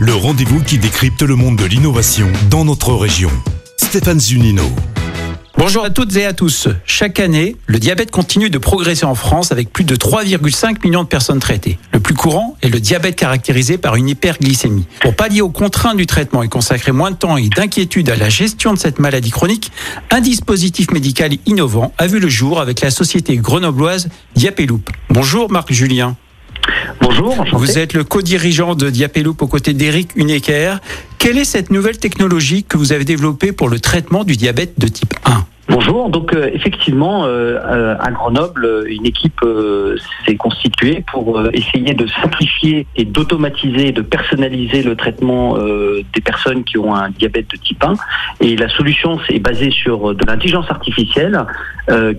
Le rendez-vous qui décrypte le monde de l'innovation dans notre région. Stéphane Zunino. Bonjour à toutes et à tous. Chaque année, le diabète continue de progresser en France avec plus de 3,5 millions de personnes traitées. Le plus courant est le diabète caractérisé par une hyperglycémie. Pour pallier aux contraintes du traitement et consacrer moins de temps et d'inquiétude à la gestion de cette maladie chronique, un dispositif médical innovant a vu le jour avec la société grenobloise Diapeloup. Bonjour Marc Julien. Bonjour. Vous êtes le co-dirigeant de Diapeloup aux côtés d'Éric Unecker. Quelle est cette nouvelle technologie que vous avez développée pour le traitement du diabète de type 1 Bonjour. Donc euh, effectivement, euh, euh, à Grenoble, une équipe s'est constituée pour essayer de simplifier et d'automatiser, de personnaliser le traitement des personnes qui ont un diabète de type 1. Et la solution c'est basée sur de l'intelligence artificielle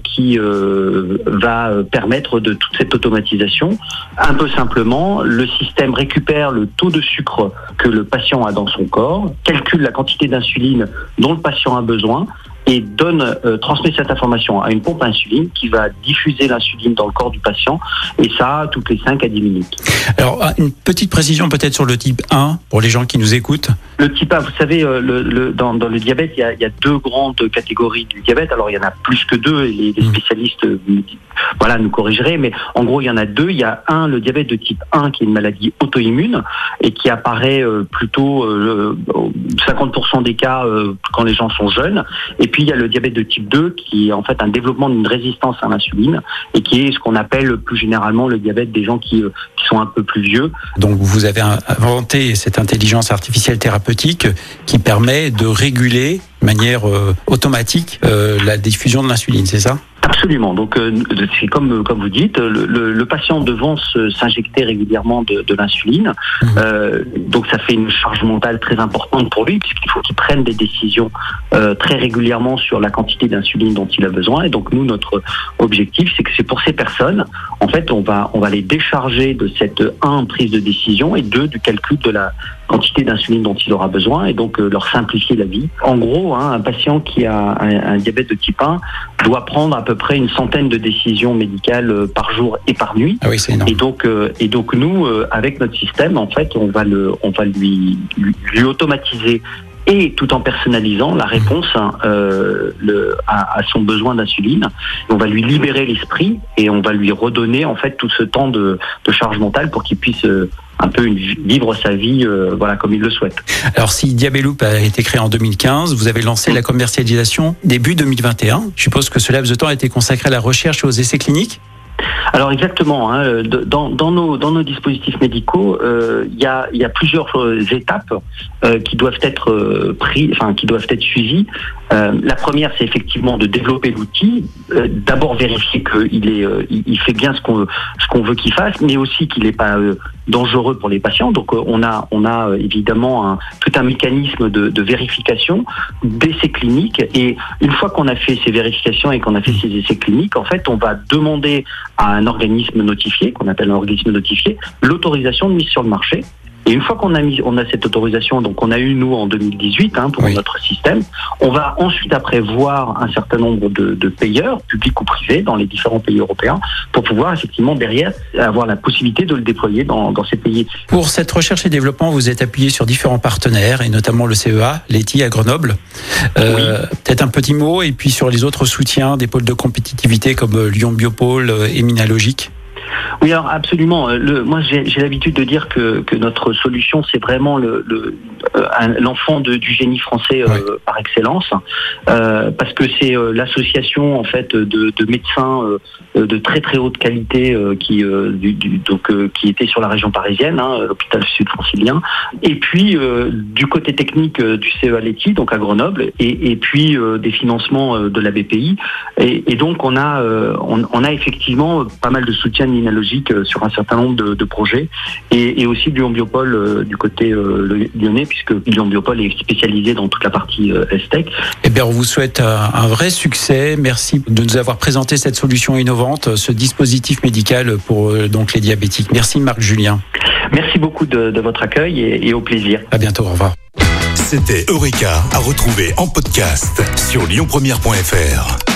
qui va permettre de toute cette automatisation. Un peu simplement, le système récupère le taux de sucre que le patient a dans son corps, calcule la quantité d'insuline dont le patient a besoin et donne, euh, transmet cette information à une pompe à insuline qui va diffuser l'insuline dans le corps du patient et ça toutes les 5 à 10 minutes. Alors, ah, une petite précision peut-être sur le type 1 pour les gens qui nous écoutent. Le type 1, vous savez, euh, le, le- dans, dans le diabète, il y, a, il y a deux grandes catégories du diabète. Alors, il y en a plus que deux, et les, les Mm. spécialistes euh, voilà, nous corrigeraient, mais en gros, il y en a deux. Il y a un, le diabète de type 1, qui est une maladie auto-immune, et qui apparaît euh, plutôt euh, au 50% des cas quand les gens sont jeunes. Et puis, il y a le diabète de type 2, qui est en fait un développement d'une résistance à l'insuline, et qui est ce qu'on appelle plus généralement le diabète des gens qui, euh, qui sont un peu plus vieux. Donc, vous avez inventé cette intelligence artificielle thérapeutique qui permet de réguler de manière euh, automatique euh, la diffusion de l'insuline, c'est ça? Absolument. Donc, euh, c'est comme comme vous dites, le, le- le patient devant se- s'injecter régulièrement de, de l'insuline. Mhm. Euh, donc, ça fait une charge mentale très importante pour lui, puisqu'il faut qu'il prenne des décisions euh, très régulièrement sur la quantité d'insuline dont il a besoin. Et donc, nous, notre objectif, c'est que c'est pour ces personnes, en fait, on va on va les décharger de cette un prise de décision et deux du calcul de la quantité d'insuline dont il aura besoin et donc euh, leur simplifier la vie. En gros, hein, un patient qui a un, un diabète de type 1 doit prendre à peu près une centaine de décisions médicales euh, par jour et par nuit. Ah oui, c'est énorme. Et donc, euh, et donc nous, euh, avec notre système, en fait, on va le, on va lui, lui, lui automatiser et tout en personnalisant la réponse hein, euh, le, à, à son besoin d'insuline. On va lui libérer l'esprit et on va lui redonner en fait tout ce temps de, de charge mentale pour qu'il puisse euh, un peu une- vivre sa vie, euh, voilà, comme il le souhaite. Alors, si Diabeloop a été créé en 2015, vous avez lancé la commercialisation début 2021. Je suppose que ce laps de temps a été consacré à la recherche et aux essais cliniques? Alors exactement, hein, euh, dans, dans, nos, dans nos dispositifs médicaux, euh, il y, a, il y a plusieurs étapes euh, qui doivent être euh, pris, enfin qui doivent être suivies. Euh, la première, c'est effectivement de développer l'outil, euh, d'abord vérifier qu'il est, euh, il fait bien ce qu'on veut qu'il fasse, mais aussi qu'il n'est pas dangereux pour les patients. Donc on a on a évidemment tout un mécanisme de vérification d'essais cliniques et une fois qu'on a fait ces vérifications et qu'on a fait ces essais cliniques, en fait, on va demander à un organisme notifié, qu'on appelle un organisme notifié, l'autorisation de mise sur le marché. Et une fois qu'on a mis, on a cette autorisation, donc on a eu nous en 2018 hein, pour Oui. notre système, on va ensuite après voir un certain nombre de, de payeurs, publics ou privés, dans les différents pays européens, pour pouvoir effectivement derrière avoir la possibilité de le déployer dans, dans ces pays. Pour cette recherche et développement, vous êtes appuyé sur différents partenaires, et notamment le CEA, l'ETI à Grenoble. Euh, Peut-être un petit mot, et puis sur les autres soutiens des pôles de compétitivité comme euh, Lyon Biopôle euh, et Minalogique. Oui, alors absolument. Euh, Le, moi, j'ai l'habitude de dire que, que notre solution, c'est vraiment le- le- euh, l'enfant du génie français euh, par excellence, euh, parce que c'est euh, l'association en fait de, de médecins de très très haute qualité qui du, du- donc qui était sur la région parisienne, hein, l'hôpital sud francilien, et puis du côté technique du CEA Leti, donc à Grenoble, et, et puis des financements de la BPI, et, et donc on a on, on a effectivement pas mal de soutien de Minalogique euh, sur un certain nombre de, de projets et, et aussi Lyon Biopol euh, du côté euh, lyonnais puisque Lyon Biopol est spécialisé dans toute la partie euh, Estec. Eh bien, on vous souhaite un, un vrai succès. Merci de nous avoir présenté cette solution innovante, ce dispositif médical pour euh, donc les diabétiques. Merci Marc Julien. Merci beaucoup de, de votre accueil et, et au plaisir. À bientôt. Au revoir. C'était Eureka à retrouver en podcast sur lyonpremière.fr.